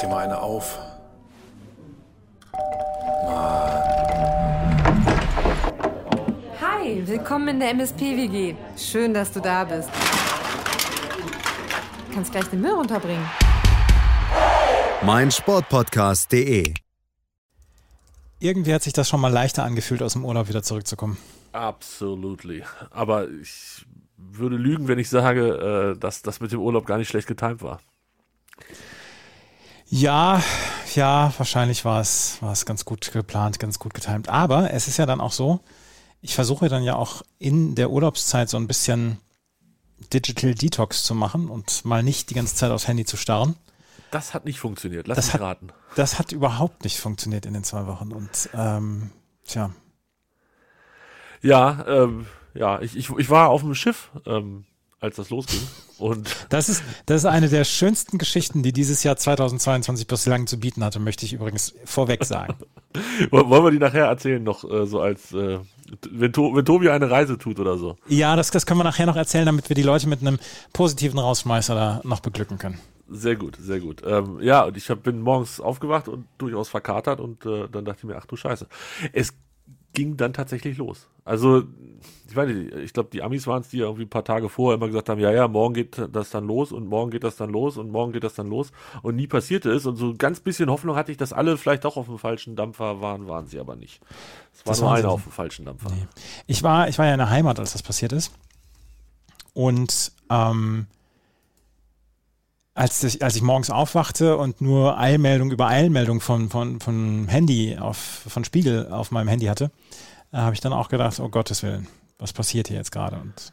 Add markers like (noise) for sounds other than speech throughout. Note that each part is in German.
dir mal eine auf. Hi, willkommen in der MSP-WG. Schön, dass du da bist. Du kannst gleich den Müll runterbringen. mein Sportpodcast.de. Irgendwie hat sich das schon mal leichter angefühlt, aus dem Urlaub wieder zurückzukommen. Absolutely. Aber ich würde lügen, wenn ich sage, äh, dass das mit dem Urlaub gar nicht schlecht getimt war. Ja, ja, wahrscheinlich war es, war es ganz gut geplant, ganz gut getimt. Aber es ist ja dann auch so, ich versuche dann ja auch in der Urlaubszeit so ein bisschen Digital Detox zu machen und mal nicht die ganze Zeit aufs Handy zu starren. Das hat nicht funktioniert. Lass Das mich hat- raten. Das hat überhaupt nicht funktioniert in den zwei Wochen. Und ähm, tja, Ja, ähm, ja, ich, ich, ich war auf dem Schiff, ähm, als das losging. Und das ist, das ist eine der schönsten Geschichten, die dieses Jahr 2022 bislang zu bieten hatte, möchte ich übrigens vorweg sagen. (laughs) wollen wir die nachher erzählen, noch äh, so als, äh, wenn, to wenn Tobi eine Reise tut oder so. Ja, das, das können wir nachher noch erzählen, damit wir die Leute mit einem positiven Rausschmeißer da noch beglücken können. Sehr gut, sehr gut. Ähm, ja, und ich hab, bin morgens aufgewacht und durchaus verkatert und äh, dann dachte ich mir, ach du Scheiße. Es ging dann tatsächlich los. Also, ich weiß nicht, ich glaube, die Amis waren es, die irgendwie ein paar Tage vorher immer gesagt haben, ja, ja, morgen geht das dann los und morgen geht das dann los und morgen geht das dann los und nie passierte es und so ein ganz bisschen Hoffnung hatte ich, dass alle vielleicht doch auf dem falschen Dampfer waren, waren sie aber nicht. Es war Das nur einer auf dem falschen Dampfer. Nee. Ich war, ich war ja in der Heimat, als das passiert ist. Und ähm, als, ich, als ich morgens aufwachte und nur Eilmeldung über Eilmeldung von, von, von Handy auf, von Spiegel auf meinem Handy hatte, äh, habe ich dann auch gedacht, oh Gottes Willen, was passiert hier jetzt gerade? Und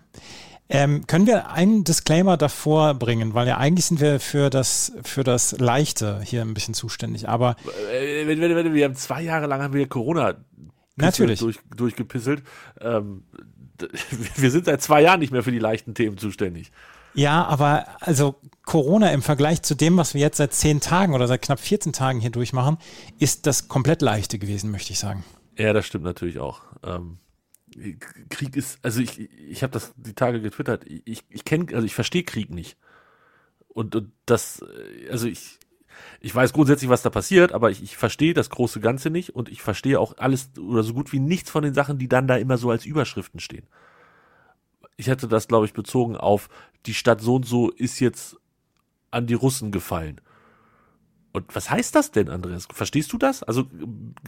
ähm, können wir einen Disclaimer davor bringen, weil ja eigentlich sind wir für das, für das Leichte hier ein bisschen zuständig, aber Äh, wenn, wenn, wenn, wir haben zwei Jahre lang haben wir Corona Natürlich. durch, durchgepisselt. Ähm, (laughs) wir sind seit zwei Jahren nicht mehr für die leichten Themen zuständig. Ja, aber also Corona im Vergleich zu dem, was wir jetzt seit zehn Tagen oder seit knapp 14 Tagen hier durchmachen, ist das komplett leichte gewesen, möchte ich sagen. Ja, das stimmt natürlich auch. Ähm, Krieg ist, also ich, ich habe das die Tage getwittert. Ich, ich kenne, also ich verstehe Krieg nicht. Und, und das, äh, also ich, ich weiß grundsätzlich, was da passiert, aber ich, ich verstehe das große Ganze nicht und ich verstehe auch alles oder so gut wie nichts von den Sachen, die dann da immer so als Überschriften stehen. Ich hätte das, glaube ich, bezogen auf die Stadt so und so ist jetzt an die Russen gefallen. Und was heißt das denn, Andreas? Verstehst du das? Also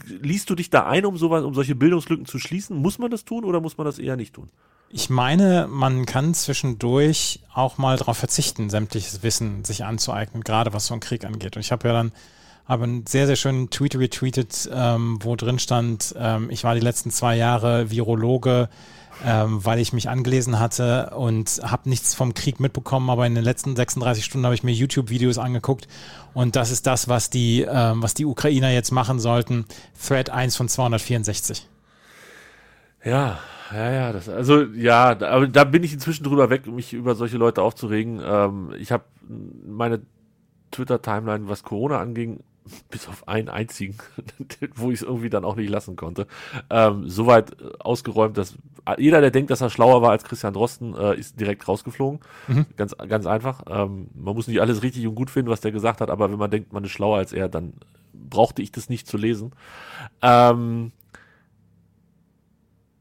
liest du dich da ein, um sowas, um solche Bildungslücken zu schließen? Muss man das tun oder muss man das eher nicht tun? Ich meine, man kann zwischendurch auch mal darauf verzichten, sämtliches Wissen sich anzueignen, gerade was so einen Krieg angeht. Und ich habe ja dann habe einen sehr, sehr schönen Tweet retweetet, ähm, wo drin stand, ähm, ich war die letzten zwei Jahre Virologe, ähm, weil ich mich angelesen hatte und habe nichts vom Krieg mitbekommen, aber in den letzten 36 Stunden habe ich mir YouTube-Videos angeguckt und das ist das, was die, ähm, was die Ukrainer jetzt machen sollten. Thread 1 von 264. Ja, ja, ja, das, also ja, aber da bin ich inzwischen drüber weg, mich über solche Leute aufzuregen. Ähm, ich habe meine Twitter-Timeline, was Corona anging, bis auf einen einzigen, (laughs) wo ich es irgendwie dann auch nicht lassen konnte, ähm, soweit äh, ausgeräumt, dass jeder, der denkt, dass er schlauer war als Christian Drosten, äh, ist direkt rausgeflogen. Ganz, ganz einfach. Ähm, man muss nicht alles richtig und gut finden, was der gesagt hat, aber wenn man denkt, man ist schlauer als er, dann brauchte ich das nicht zu lesen. Ähm,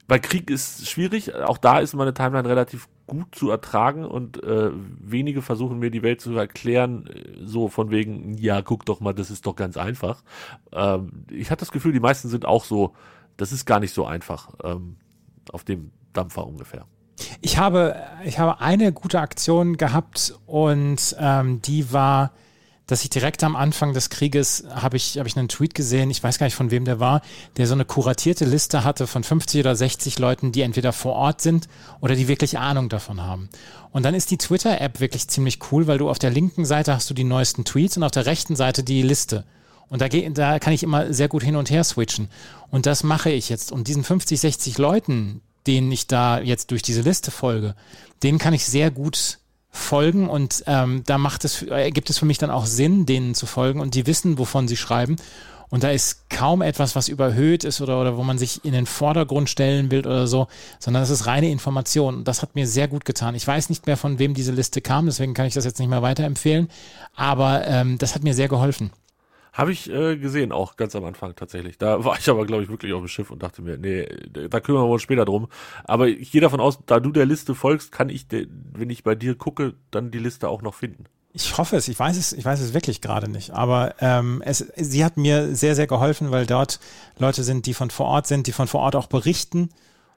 bei Krieg ist schwierig. Auch da ist meine Timeline relativ gut zu ertragen und äh, wenige versuchen mir die Welt zu erklären, äh, so von wegen, ja, guck doch mal, das ist doch ganz einfach. Ähm, ich hatte das Gefühl, die meisten sind auch so, das ist gar nicht so einfach ähm, auf dem Dampfer ungefähr. Ich habe, ich habe eine gute Aktion gehabt und ähm, die war, dass ich direkt am Anfang des Krieges habe ich, habe ich einen Tweet gesehen, ich weiß gar nicht von wem der war, der so eine kuratierte Liste hatte von 50 oder 60 Leuten, die entweder vor Ort sind oder die wirklich Ahnung davon haben. Und dann ist die Twitter-App wirklich ziemlich cool, weil du auf der linken Seite hast du die neuesten Tweets und auf der rechten Seite die Liste. Und da, geh, da kann ich immer sehr gut hin und her switchen. Und das mache ich jetzt. Und diesen 50, 60 Leuten, denen ich da jetzt durch diese Liste folge, denen kann ich sehr gut folgen und ähm, da macht es, äh, gibt es für mich dann auch Sinn, denen zu folgen und die wissen, wovon sie schreiben. Und da ist kaum etwas, was überhöht ist oder, oder wo man sich in den Vordergrund stellen will oder so, sondern das ist reine Information. Und das hat mir sehr gut getan. Ich weiß nicht mehr, von wem diese Liste kam, deswegen kann ich das jetzt nicht mehr weiterempfehlen. Aber ähm, das hat mir sehr geholfen. Habe ich äh, gesehen, auch ganz am Anfang tatsächlich. Da war ich aber, glaube ich, wirklich auf dem Schiff und dachte mir, nee, da kümmern wir uns später drum. Aber ich gehe davon aus, da du der Liste folgst, kann ich, wenn ich bei dir gucke, dann die Liste auch noch finden. Ich hoffe es, ich weiß es, ich weiß es wirklich gerade nicht. Aber ähm, es, sie hat mir sehr, sehr geholfen, weil dort Leute sind, die von vor Ort sind, die von vor Ort auch berichten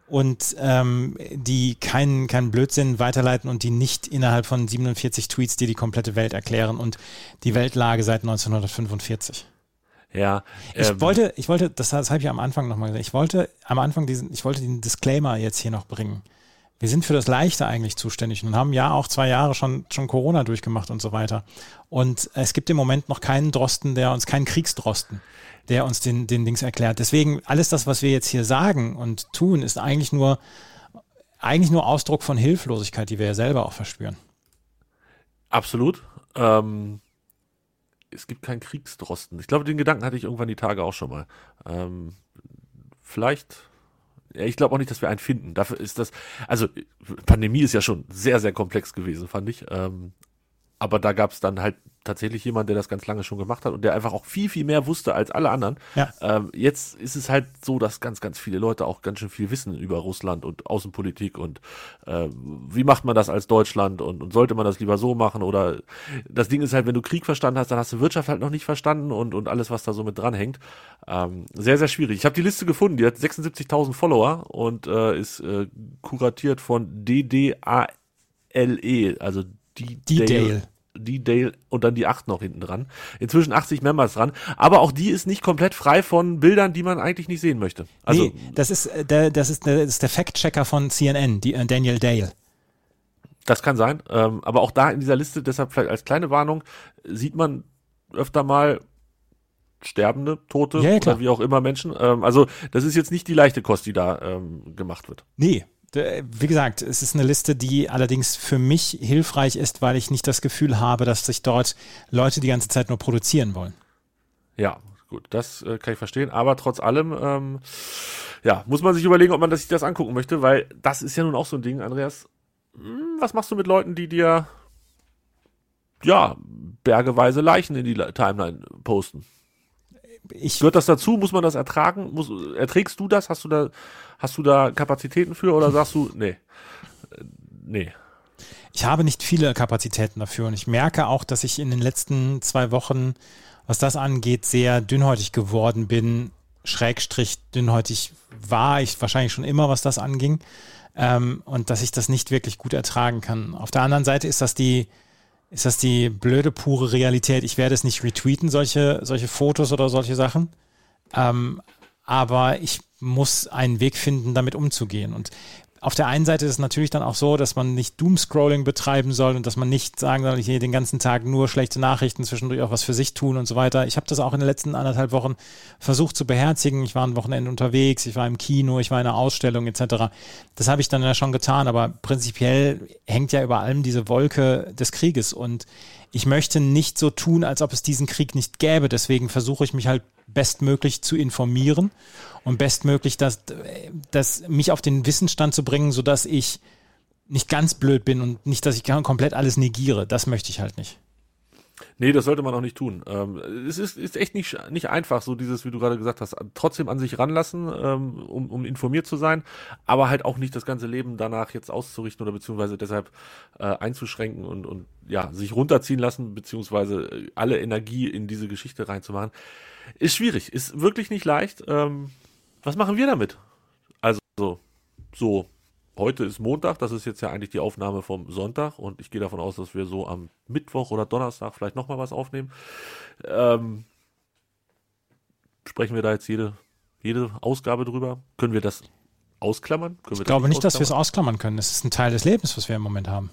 und ähm, die keinen, keinen Blödsinn weiterleiten und die nicht innerhalb von 47 Tweets dir die komplette Welt erklären und die Weltlage seit 1945. Ja. Ich ähm, wollte, ich wollte, das, das habe ich am Anfang nochmal gesagt, ich wollte am Anfang diesen, ich wollte den Disclaimer jetzt hier noch bringen. Wir sind für das Leichte eigentlich zuständig und haben ja auch zwei Jahre schon, schon Corona durchgemacht und so weiter. Und es gibt im Moment noch keinen Drosten, der uns, keinen Kriegsdrosten der uns den, den Dings erklärt. Deswegen, alles das, was wir jetzt hier sagen und tun, ist eigentlich nur, eigentlich nur Ausdruck von Hilflosigkeit, die wir ja selber auch verspüren. Absolut. Ähm, es gibt keinen Kriegsdrosten. Ich glaube, den Gedanken hatte ich irgendwann die Tage auch schon mal. Ähm, vielleicht ja, ich glaube auch nicht, dass wir einen finden. Dafür ist das, also Pandemie ist ja schon sehr, sehr komplex gewesen, fand ich. Ähm, aber da gab es dann halt tatsächlich jemand, der das ganz lange schon gemacht hat und der einfach auch viel, viel mehr wusste als alle anderen. Ja. Ähm, jetzt ist es halt so, dass ganz, ganz viele Leute auch ganz schön viel wissen über Russland und Außenpolitik und äh, wie macht man das als Deutschland und, und sollte man das lieber so machen oder das Ding ist halt, wenn du Krieg verstanden hast, dann hast du Wirtschaft halt noch nicht verstanden und, und alles, was da so mit dranhängt. Ähm, sehr, sehr schwierig. Ich habe die Liste gefunden, die hat 76.000 Follower und äh, ist äh, kuratiert von DDALE, also die, die Dale. Und dann die 8 noch hinten dran. Inzwischen 80 Members dran. Aber auch die ist nicht komplett frei von Bildern, die man eigentlich nicht sehen möchte. Also, nee, das ist äh, der, das ist der, das ist der Fact-Checker von CNN, die, äh, Daniel Dale. Das kann sein. Ähm, aber auch da in dieser Liste, deshalb vielleicht als kleine Warnung, sieht man öfter mal Sterbende, Tote ja, ja, oder wie auch immer Menschen. Ähm, also das ist jetzt nicht die leichte Kost, die da ähm, gemacht wird. Nee, wie gesagt, es ist eine Liste, die allerdings für mich hilfreich ist, weil ich nicht das Gefühl habe, dass sich dort Leute die ganze Zeit nur produzieren wollen. Ja, gut, das äh, kann ich verstehen. Aber trotz allem, ähm, ja, muss man sich überlegen, ob man sich das angucken möchte, weil das ist ja nun auch so ein Ding, Andreas. Hm, was machst du mit Leuten, die dir ja bergeweise Leichen in die Timeline posten? Ich Gehört das dazu? Muss man das ertragen? Muss, erträgst du das? Hast du da, hast du da Kapazitäten für oder sagst du, nee, äh, nee. Ich habe nicht viele Kapazitäten dafür und ich merke auch, dass ich in den letzten zwei Wochen, was das angeht, sehr dünnhäutig geworden bin. Schrägstrich dünnhäutig war ich wahrscheinlich schon immer, was das anging. Ähm, und dass ich das nicht wirklich gut ertragen kann. Auf der anderen Seite ist das die, ist das die blöde, pure Realität? Ich werde es nicht retweeten, solche, solche Fotos oder solche Sachen. Ähm, aber ich muss einen Weg finden, damit umzugehen. Und auf der einen Seite ist es natürlich dann auch so, dass man nicht Doomscrolling betreiben soll und dass man nicht sagen soll, ich den ganzen Tag nur schlechte Nachrichten, zwischendurch auch was für sich tun und so weiter. Ich habe das auch in den letzten anderthalb Wochen versucht zu beherzigen. Ich war ein Wochenende unterwegs, ich war im Kino, ich war in einer Ausstellung etc. Das habe ich dann ja schon getan, aber prinzipiell hängt ja über allem diese Wolke des Krieges und ich möchte nicht so tun, als ob es diesen Krieg nicht gäbe. Deswegen versuche ich mich halt bestmöglich zu informieren und bestmöglich das, das mich auf den Wissensstand zu bringen, sodass ich nicht ganz blöd bin und nicht, dass ich komplett alles negiere. Das möchte ich halt nicht. Nee, das sollte man auch nicht tun. Ähm, es ist, ist echt nicht, nicht einfach, so dieses, wie du gerade gesagt hast, trotzdem an sich ranlassen, ähm, um, um informiert zu sein, aber halt auch nicht das ganze Leben danach jetzt auszurichten oder beziehungsweise deshalb äh, einzuschränken und, und ja, sich runterziehen lassen, beziehungsweise äh, alle Energie in diese Geschichte reinzumachen. Ist schwierig, ist wirklich nicht leicht. Ähm, was machen wir damit? Also, so, heute ist Montag, das ist jetzt ja eigentlich die Aufnahme vom Sonntag und ich gehe davon aus, dass wir so am Mittwoch oder Donnerstag vielleicht nochmal was aufnehmen. Ähm, sprechen wir da jetzt jede, jede Ausgabe drüber? Können wir das ausklammern? ich glaube nicht, dass wir es ausklammern können. Es ist ein Teil des Lebens, was wir im Moment haben.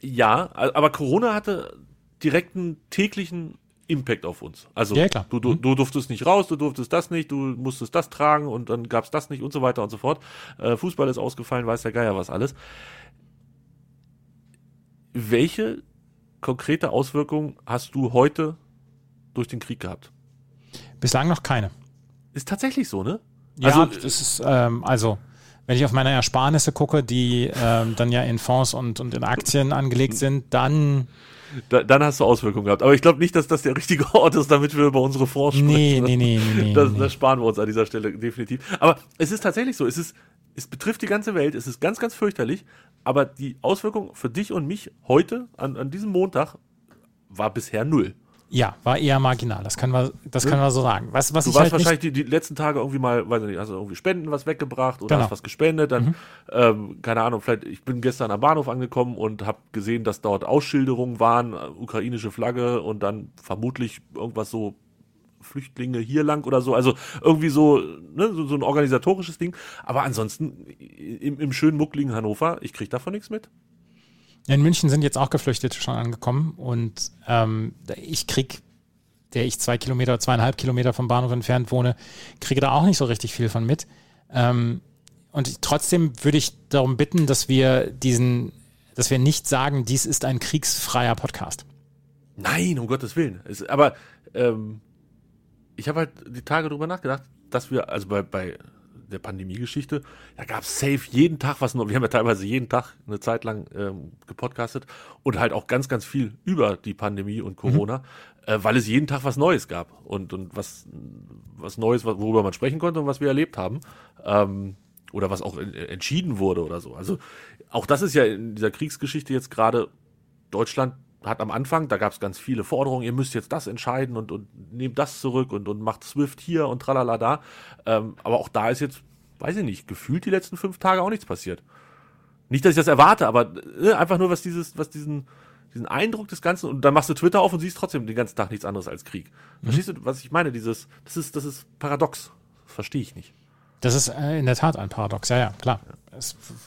Ja, aber Corona hatte direkten täglichen Impact auf uns. Also ja, klar. Du, du, mhm. du durftest nicht raus, du durftest das nicht, du musstest das tragen und dann gab es das nicht und so weiter und so fort. Äh, Fußball ist ausgefallen, weiß der Geier was alles. Welche konkrete Auswirkungen hast du heute durch den Krieg gehabt? Bislang noch keine. Ist tatsächlich so, ne? Ja, also, das ist, ähm, also Wenn ich auf meine Ersparnisse gucke, die ähm, dann ja in Fonds und, und in Aktien angelegt sind, dann da, dann hast du Auswirkungen gehabt. Aber ich glaube nicht, dass das der richtige Ort ist, damit wir über unsere Fonds sprechen. Nee, nee, nee, nee, das, nee. das sparen wir uns an dieser Stelle definitiv. Aber es ist tatsächlich so. Es ist, es betrifft die ganze Welt. Es ist ganz, ganz fürchterlich. Aber die Auswirkung für dich und mich heute, an, an diesem Montag, war bisher null. Ja, war eher marginal. Das können wir, das können wir so sagen. Was, was Du ich warst halt wahrscheinlich die, die letzten Tage irgendwie mal, weiß ich nicht, hast du irgendwie Spenden was weggebracht oder Genau. hast was gespendet, dann, ähm, keine Ahnung, vielleicht, ich bin gestern am Bahnhof angekommen und habe gesehen, dass dort Ausschilderungen waren, äh, ukrainische Flagge und dann vermutlich irgendwas so Flüchtlinge hier lang oder so, also irgendwie so, ne, so, so ein organisatorisches Ding. Aber ansonsten im, im schönen muckligen Hannover, ich krieg davon nichts mit. In München sind jetzt auch Geflüchtete schon angekommen und ähm, ich krieg, der ich zwei Kilometer, zweieinhalb Kilometer vom Bahnhof entfernt wohne, kriege da auch nicht so richtig viel von mit. Ähm, und trotzdem würde ich darum bitten, dass wir diesen, dass wir nicht sagen, dies ist ein kriegsfreier Podcast. Nein, um Gottes Willen. Es, aber ähm, ich habe halt die Tage drüber nachgedacht, dass wir, also bei, bei der Pandemie-Geschichte, da gab es safe jeden Tag was noch. Wir haben ja teilweise jeden Tag eine Zeit lang ähm, gepodcastet und halt auch ganz, ganz viel über die Pandemie und Corona, äh, weil es jeden Tag was Neues gab und, und was, was Neues, worüber man sprechen konnte und was wir erlebt haben. Ähm, oder was auch en- entschieden wurde oder so. Also auch das ist ja in dieser Kriegsgeschichte jetzt gerade Deutschland hat am Anfang, da gab es ganz viele Forderungen, ihr müsst jetzt das entscheiden und, und nehmt das zurück und, und macht Swift hier und tralala da. Ähm, aber auch da ist jetzt, weiß ich nicht, gefühlt die letzten fünf Tage auch nichts passiert. Nicht, dass ich das erwarte, aber äh, einfach nur, was dieses, was diesen, diesen Eindruck des Ganzen, und dann machst du Twitter auf und siehst trotzdem den ganzen Tag nichts anderes als Krieg. Verstehst du, was ich meine? Dieses, das ist, das ist paradox. Das verstehe ich nicht. Das ist äh, in der Tat ein Paradox, ja, ja, klar.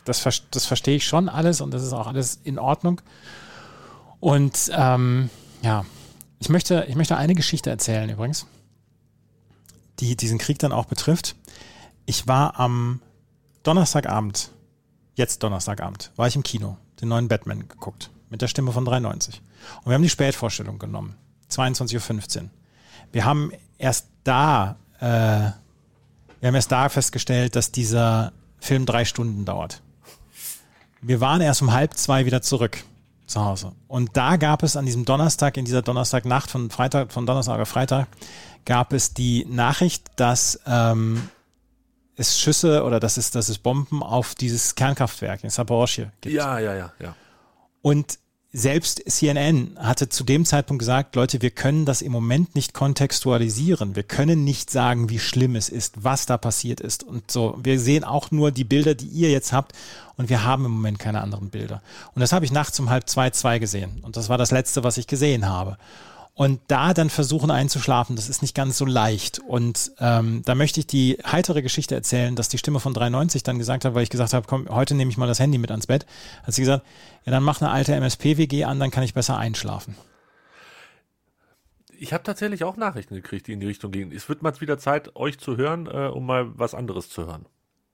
Das, ver- das verstehe ich schon alles und das ist auch alles in Ordnung. Und ähm, ja, ich möchte, ich möchte eine Geschichte erzählen übrigens, die diesen Krieg dann auch betrifft. Ich war am Donnerstagabend, jetzt Donnerstagabend, war ich im Kino, den neuen Batman geguckt, mit der Stimme von 93. Und wir haben die Spätvorstellung genommen, 22.15 Uhr. Wir haben erst da äh, wir haben erst da festgestellt, dass dieser Film drei Stunden dauert. Wir waren erst um halb zwei wieder zurück zu Hause. Und da gab es an diesem Donnerstag, in dieser Donnerstagnacht von Freitag, von Donnerstag auf Freitag, gab es die Nachricht, dass ähm, es Schüsse oder dass es, dass es Bomben auf dieses Kernkraftwerk in Saporoschje gibt. Ja, ja, ja, ja. Und selbst CNN hatte zu dem Zeitpunkt gesagt, Leute, wir können das im Moment nicht kontextualisieren. Wir können nicht sagen, wie schlimm es ist, was da passiert ist. Und so, wir sehen auch nur die Bilder, die ihr jetzt habt. Und wir haben im Moment keine anderen Bilder. Und das habe ich nachts um halb zwei, zwei gesehen. Und das war das letzte, was ich gesehen habe. Und da dann versuchen einzuschlafen, das ist nicht ganz so leicht. Und ähm, da möchte ich die heitere Geschichte erzählen, dass die Stimme von 93 dann gesagt hat, weil ich gesagt habe, komm, heute nehme ich mal das Handy mit ans Bett, hat sie gesagt, ja, dann mach eine alte MSP-WG an, dann kann ich besser einschlafen. Ich habe tatsächlich auch Nachrichten gekriegt, die in die Richtung gehen. Es wird mal wieder Zeit, euch zu hören, äh, um mal was anderes zu hören.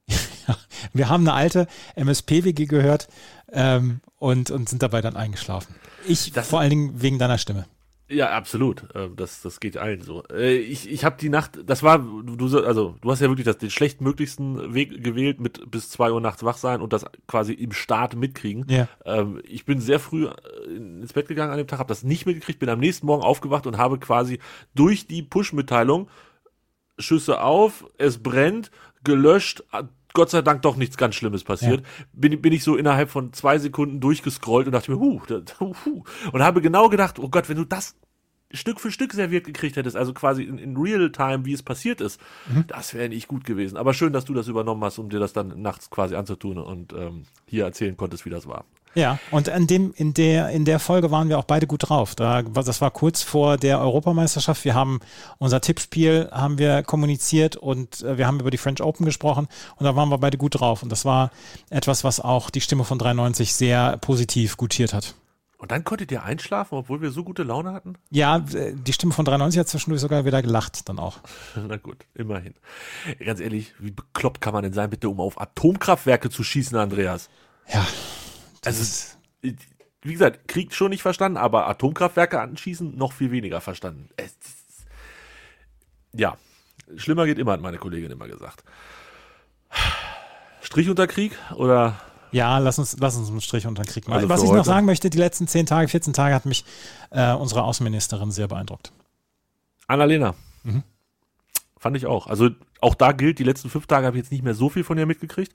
(laughs) Wir haben eine alte MSP-WG gehört ähm, und, und sind dabei dann eingeschlafen. Ich Das- vor allen Dingen wegen deiner Stimme. Ja, absolut. Ähm, Das, das geht allen so. Äh, Ich, ich habe die Nacht, das war, du, du so- also du hast ja wirklich das, den schlechtmöglichsten Weg gewählt mit bis zwei Uhr nachts wach sein und das quasi im Start mitkriegen. Ja. Ähm, Ich bin sehr früh äh, ins Bett gegangen an dem Tag, habe das nicht mitgekriegt, bin am nächsten Morgen aufgewacht und habe quasi durch die Push-Mitteilung Schüsse auf, es brennt, gelöscht, Gott sei Dank doch nichts ganz Schlimmes passiert. Bin, bin ich so innerhalb von zwei Sekunden durchgescrollt und dachte mir, huh, huh, huh. und habe genau gedacht, oh Gott, wenn du das Stück für Stück serviert gekriegt hättest, also quasi in, in real time, wie es passiert ist, das wäre nicht gut gewesen. Aber schön, dass du das übernommen hast, um dir das dann nachts quasi anzutun und ähm, hier erzählen konntest, wie das war. Ja, und in, dem, in, der, in der Folge waren wir auch beide gut drauf. Da, das war kurz vor der Europameisterschaft. Wir haben unser Tippspiel haben wir kommuniziert und äh, wir haben über die French Open gesprochen und da waren wir beide gut drauf. Und das war etwas, was auch die Stimme von 93 sehr positiv gutiert hat. Und dann konntet ihr einschlafen, obwohl wir so gute Laune hatten? Ja, äh, die Stimme von 93 hat zwischendurch sogar wieder gelacht dann auch. (laughs) Na gut, immerhin. Ganz ehrlich, wie bekloppt kann man denn sein, bitte, um auf Atomkraftwerke zu schießen, Andreas? Ja, Also, wie gesagt, Krieg schon nicht verstanden, aber Atomkraftwerke anschießen noch viel weniger verstanden. Es, ja, schlimmer geht immer, hat meine Kollegin immer gesagt. Strich unter Krieg oder? Ja, lass uns, lass uns einen Strich unter den Krieg machen. Also Was ich noch heute? sagen möchte, die letzten 10 Tage, 14 Tage hat mich äh, unsere Außenministerin sehr beeindruckt. Annalena. Mhm. Fand ich auch. Also auch da gilt, die letzten fünf Tage habe ich jetzt nicht mehr so viel von ihr mitgekriegt.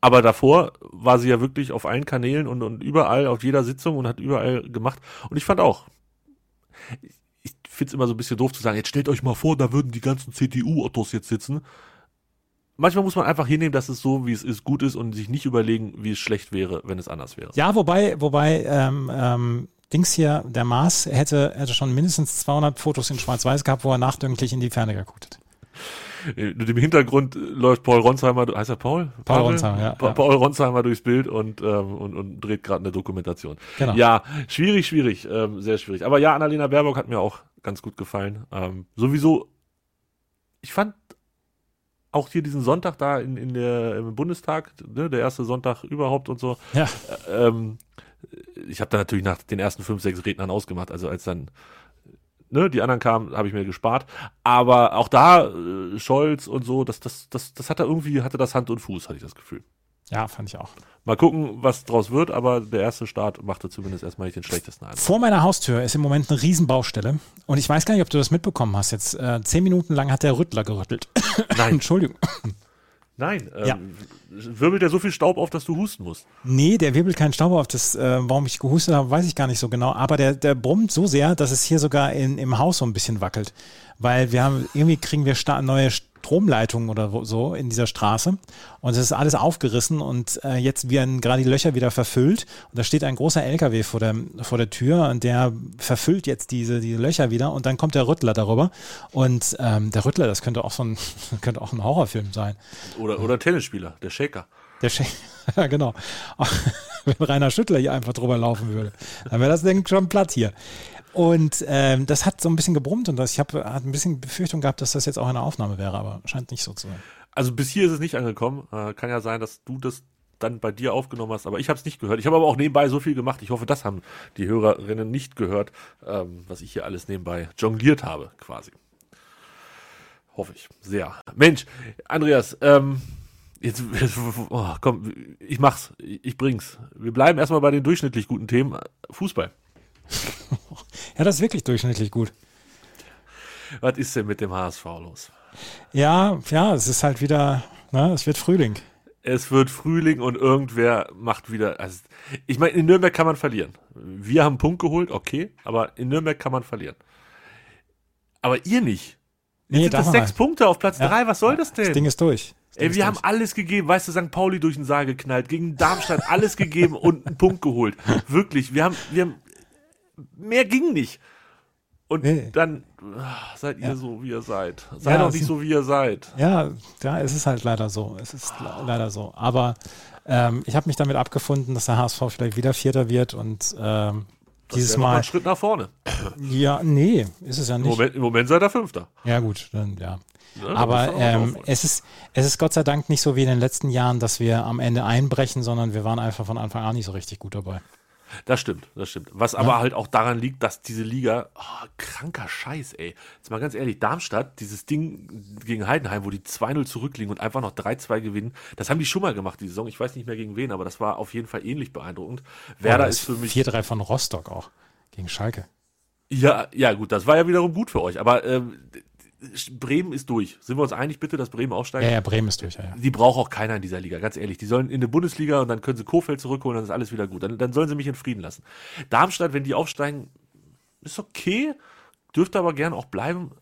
Aber davor war sie ja wirklich auf allen Kanälen und, und überall, auf jeder Sitzung und hat überall gemacht. Und ich fand auch, ich, ich finde es immer so ein bisschen doof zu sagen, jetzt stellt euch mal vor, da würden die ganzen CDU-Ottos jetzt sitzen. Manchmal muss man einfach hinnehmen, dass es so, wie es ist, gut ist und sich nicht überlegen, wie es schlecht wäre, wenn es anders wäre. Ja, wobei, wobei, ähm, ähm, Dings hier, der Mars hätte, hätte schon mindestens 200 Fotos in Schwarz-Weiß gehabt, wo er nachdenklich in die Ferne geguckt hat. Mit dem Hintergrund läuft Paul Ronsheimer, heißt er Paul? Paul Pavel? Ronsheimer, ja, ja. Paul Ronsheimer durchs Bild und, ähm, und, und dreht gerade eine Dokumentation. Genau. Ja, schwierig, schwierig, ähm, sehr schwierig. Aber ja, Annalena Baerbock hat mir auch ganz gut gefallen. Ähm, sowieso, ich fand auch hier diesen Sonntag da in, in der, im Bundestag, ne, der erste Sonntag überhaupt und so, Ja, äh, ähm, ich habe da natürlich nach den ersten fünf, sechs Rednern ausgemacht. Also als dann ne, die anderen kamen, habe ich mir gespart. Aber auch da äh, Scholz und so, das, das, das, das hatte irgendwie hatte das Hand und Fuß, hatte ich das Gefühl. ja, fand ich auch. Mal gucken, was draus wird. Aber der erste Start machte zumindest erstmal nicht den schlechtesten Eindruck. Vor meiner Haustür ist im Moment eine Riesenbaustelle. Und ich weiß gar nicht, ob du das mitbekommen hast. Jetzt äh, zehn Minuten lang hat der Rüttler gerüttelt. Nein, (laughs) Entschuldigung. Nein. Ähm, Ja. Wirbelt der so viel Staub auf, dass du husten musst? Nee, der wirbelt keinen Staub auf. Das, äh, warum ich gehustet habe, weiß ich gar nicht so genau. Aber der, der brummt so sehr, dass es hier sogar in, im Haus so ein bisschen wackelt. Weil wir haben, irgendwie kriegen wir neue Stromleitungen oder so in dieser Straße. Und es ist alles aufgerissen und äh, jetzt werden gerade die Löcher wieder verfüllt. Und da steht ein großer LKW vor der, vor der Tür und der verfüllt jetzt diese, diese Löcher wieder. Und dann kommt der Rüttler darüber. Und ähm, der Rüttler, das könnte auch so ein, (laughs) könnte auch ein Horrorfilm sein. Oder, oder Tennisspieler, der Shaker. Der Che (laughs) ja, genau. (laughs) Wenn Rainer Schüttler hier einfach drüber laufen würde, dann wäre das Ding schon platt hier. Und ähm, das hat so ein bisschen gebrummt und das, ich habe hab ein bisschen Befürchtung gehabt, dass das jetzt auch eine Aufnahme wäre, aber scheint nicht so zu sein. Also bis hier ist es nicht angekommen. Äh, kann ja sein, dass du das dann bei dir aufgenommen hast, aber ich habe es nicht gehört. Ich habe aber auch nebenbei so viel gemacht. Ich hoffe, das haben die Hörerinnen nicht gehört, ähm, was ich hier alles nebenbei jongliert habe, quasi. Hoffe ich sehr. Mensch, Andreas, ähm, jetzt, oh, komm, ich mach's, ich bring's. Wir bleiben erstmal bei den durchschnittlich guten Themen. Fußball. (laughs) Ja, das ist wirklich durchschnittlich gut. Was ist denn mit dem HSV los? Ja, ja, es ist halt wieder, ne, es wird Frühling. es wird Frühling und irgendwer macht wieder. Also, ich meine, in Nürnberg kann man verlieren. Wir haben einen Punkt geholt, okay, aber in Nürnberg kann man verlieren. Aber ihr nicht. Jetzt Nee, sind das sechs man. Punkte auf Platz Ja. drei. Was soll das Das denn? Ding ist durch. Das Ding Ey, wir haben alles gegeben. Weißt du, St. Pauli durch den Saal geknallt, gegen Darmstadt alles gegeben und einen Punkt geholt. Wirklich. Wir haben, wir haben, mehr ging nicht. Und Nee. dann ah, seid ihr Ja. so, wie ihr seid. Seid Ja, doch nicht so, wie ihr seid. Ja, ja, es ist halt leider so. Es ist le- leider so. Aber ähm, ich habe mich damit abgefunden, dass der HSV vielleicht wieder Vierter wird und ähm, Das dieses Mal. ein Schritt nach vorne. (clears throat) Ja, nee, ist es ja Im nicht. Moment, Im Moment seid ihr Fünfter. Ja, gut, dann ja. Ja, Aber ähm, es, ist, es ist Gott sei Dank nicht so wie in den letzten Jahren, dass wir am Ende einbrechen, sondern wir waren einfach von Anfang an nicht so richtig gut dabei. Das stimmt, das stimmt. Was aber halt auch daran liegt, dass diese Liga, oh, kranker Scheiß, ey. Jetzt mal ganz ehrlich, Darmstadt, dieses Ding gegen Heidenheim, wo die 2-0 zurückliegen und einfach noch 3-2 gewinnen, das haben die schon mal gemacht, die Saison. Ich weiß nicht mehr gegen wen, aber das war auf jeden Fall ähnlich beeindruckend. Werder das ist für mich. 4-3 von Rostock auch gegen Schalke. Ja, ja, gut, das war ja wiederum gut für euch. Aber ähm, Bremen ist durch. Sind wir uns einig bitte, dass Bremen aufsteigt? Ja, ja, Bremen ist durch, ja, ja. Die braucht auch keiner in dieser Liga, ganz ehrlich. Die sollen in die Bundesliga und dann können sie Kofeld zurückholen, dann ist alles wieder gut. Dann, dann sollen sie mich in Frieden lassen. Darmstadt, wenn die aufsteigen, ist okay, dürfte aber gern auch bleiben.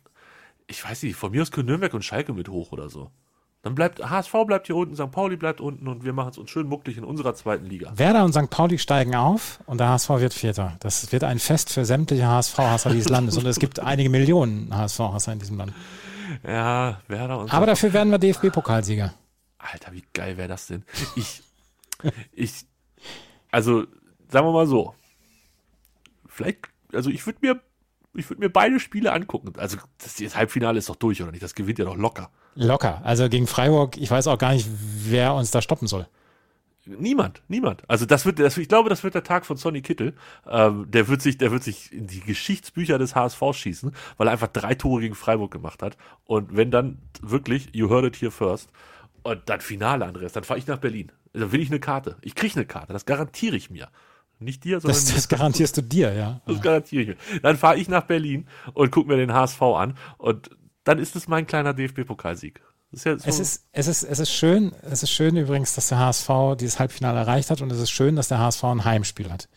Ich weiß nicht, von mir aus können Nürnberg und Schalke mit hoch oder so. Dann bleibt HSV bleibt hier unten, St. Pauli bleibt unten und wir machen es uns schön mucklig in unserer zweiten Liga. Werder und St. Pauli steigen auf und der HSV wird Vierter. Das wird ein Fest für sämtliche HSV-Hasser dieses Landes. Und es gibt (laughs) einige Millionen HSV-Hasser in diesem Land. Ja, Werder und Aber dafür werden wir DFB-Pokalsieger. Alter, wie geil wäre das denn? Ich, ich, also, sagen wir mal so. Vielleicht, also ich würde mir, ich würde mir beide Spiele angucken. Also, das, das Halbfinale ist doch durch, oder nicht? Das gewinnt ja doch locker. Locker. Also gegen Freiburg, ich weiß auch gar nicht, wer uns da stoppen soll. Niemand, niemand. Also das wird, das, ich glaube, das wird der Tag von Sonny Kittel. Ähm, der wird sich, der wird sich in die Geschichtsbücher des HSV schießen, weil er einfach drei Tore gegen Freiburg gemacht hat. Und wenn dann wirklich, you heard it here first. Und dann Finale, Andreas, dann fahre ich nach Berlin. Da will ich eine Karte. Ich kriege eine Karte, das garantiere ich mir. Nicht dir, sondern Das, das garantierst du dir, ja. das garantiere ich mir. Dann fahre ich nach Berlin und gucke mir den HSV an und dann ist es mein kleiner DFB-Pokalsieg. Ist ja so, Es ist, es ist, es ist schön, es ist schön übrigens, dass der HSV dieses Halbfinale erreicht hat und es ist schön, dass der HSV ein Heimspiel hat.